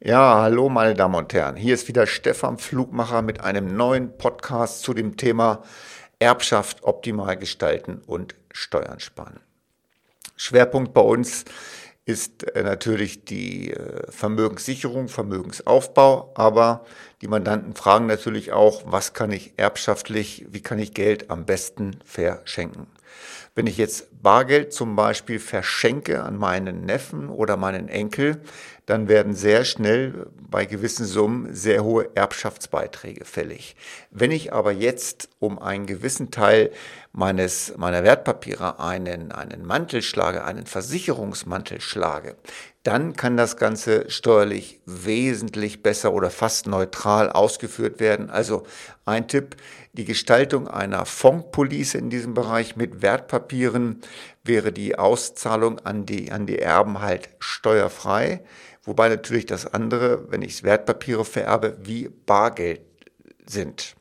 Ja, hallo meine Damen und Herren. Hier ist wieder Stefan Flugmacher mit einem neuen Podcast zu dem Thema Erbschaft optimal gestalten und Steuern sparen. Schwerpunkt bei uns ist äh, natürlich die äh, Vermögenssicherung, Vermögensaufbau, aber die Mandanten fragen natürlich auch, was kann ich erbschaftlich, wie kann ich Geld am besten verschenken. Wenn ich jetzt Bargeld zum Beispiel verschenke an meinen Neffen oder meinen Enkel, dann werden sehr schnell bei gewissen Summen sehr hohe Erbschaftsbeiträge fällig. Wenn ich aber jetzt um einen gewissen Teil meines, meiner Wertpapiere einen, einen Mantel schlage, einen Versicherungsmantel schlage, dann kann das Ganze steuerlich wesentlich besser oder fast neutral ausgeführt werden. Also ein Tipp, die Gestaltung einer Fondspolice in diesem Bereich mit Wertpapieren wäre die Auszahlung an die, an die Erben halt steuerfrei. Wobei natürlich das andere, wenn ich Wertpapiere vererbe, wie Bargeld sind.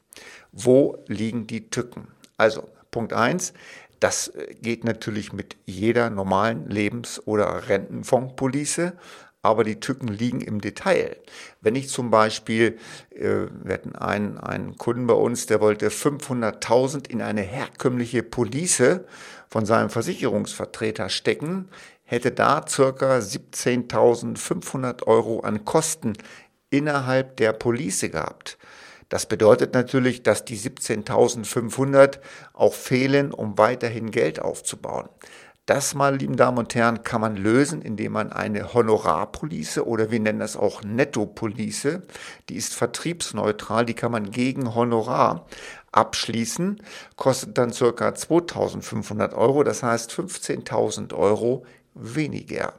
Wo liegen die Tücken? Also Punkt eins das geht natürlich mit jeder normalen Lebens- oder Rentenfondspolice, aber die Tücken liegen im Detail. Wenn ich zum Beispiel, äh, wir hatten einen, einen Kunden bei uns, der wollte 500.000 in eine herkömmliche Police von seinem Versicherungsvertreter stecken, hätte da circa 17.500 Euro an Kosten innerhalb der Police gehabt. Das bedeutet natürlich, dass die 17.500 auch fehlen, um weiterhin Geld aufzubauen. Das, meine lieben Damen und Herren, kann man lösen, indem man eine Honorarpolice oder wir nennen das auch Nettopolice, die ist vertriebsneutral, die kann man gegen Honorar abschließen, kostet dann ca. 2500 Euro, das heißt 15.000 Euro weniger.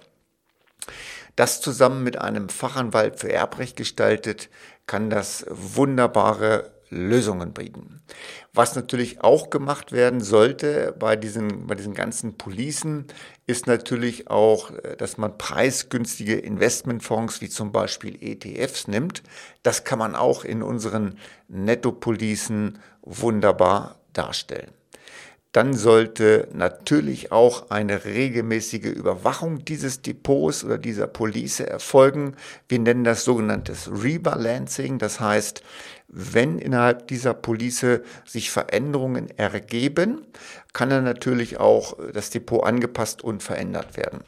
Das zusammen mit einem Fachanwalt für Erbrecht gestaltet, kann das wunderbare Lösungen bieten. Was natürlich auch gemacht werden sollte bei diesen, bei diesen ganzen Policen, ist natürlich auch, dass man preisgünstige Investmentfonds wie zum Beispiel ETFs nimmt. Das kann man auch in unseren Nettopolicen wunderbar darstellen dann sollte natürlich auch eine regelmäßige Überwachung dieses Depots oder dieser Police erfolgen. Wir nennen das sogenanntes Rebalancing. Das heißt, wenn innerhalb dieser Police sich Veränderungen ergeben, kann dann natürlich auch das Depot angepasst und verändert werden.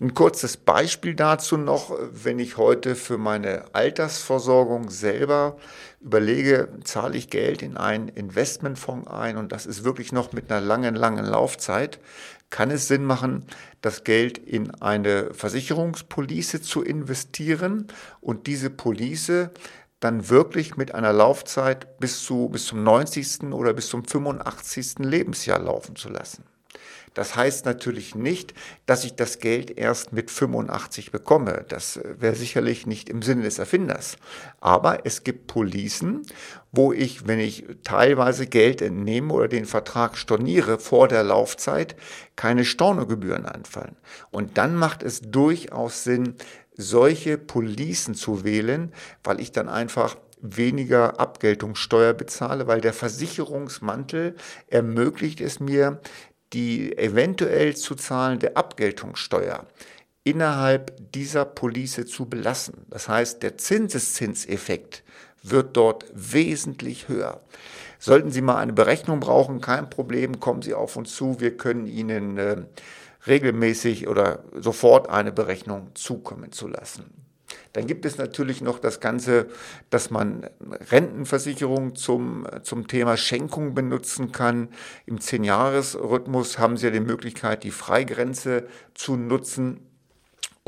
Ein kurzes Beispiel dazu noch, wenn ich heute für meine Altersversorgung selber überlege, zahle ich Geld in einen Investmentfonds ein und das ist wirklich noch mit einer langen, langen Laufzeit, kann es Sinn machen, das Geld in eine Versicherungspolice zu investieren und diese Police dann wirklich mit einer Laufzeit bis, zu, bis zum 90. oder bis zum 85. Lebensjahr laufen zu lassen. Das heißt natürlich nicht, dass ich das Geld erst mit 85 bekomme. Das wäre sicherlich nicht im Sinne des Erfinders. Aber es gibt Policen, wo ich, wenn ich teilweise Geld entnehme oder den Vertrag storniere vor der Laufzeit, keine Stornogebühren anfallen. Und dann macht es durchaus Sinn, solche Policen zu wählen, weil ich dann einfach weniger Abgeltungssteuer bezahle, weil der Versicherungsmantel ermöglicht es mir, die eventuell zu zahlende Abgeltungssteuer innerhalb dieser Police zu belassen. Das heißt, der Zinseszinseffekt wird dort wesentlich höher. Sollten Sie mal eine Berechnung brauchen, kein Problem, kommen Sie auf uns zu. Wir können Ihnen äh, regelmäßig oder sofort eine Berechnung zukommen zu lassen. Dann gibt es natürlich noch das Ganze, dass man Rentenversicherung zum, zum Thema Schenkung benutzen kann. Im 10-Jahres-Rhythmus haben Sie ja die Möglichkeit, die Freigrenze zu nutzen.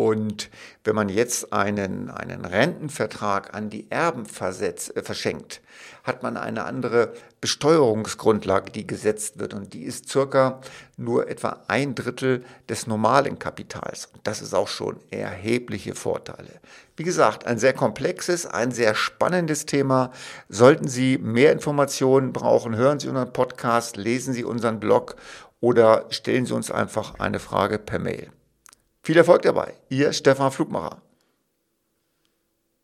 Und wenn man jetzt einen, einen Rentenvertrag an die Erben versetzt, äh, verschenkt, hat man eine andere Besteuerungsgrundlage, die gesetzt wird. Und die ist circa nur etwa ein Drittel des normalen Kapitals. Und das ist auch schon erhebliche Vorteile. Wie gesagt, ein sehr komplexes, ein sehr spannendes Thema. Sollten Sie mehr Informationen brauchen, hören Sie unseren Podcast, lesen Sie unseren Blog oder stellen Sie uns einfach eine Frage per Mail. Viel Erfolg dabei. Ihr Stefan Flugmacher.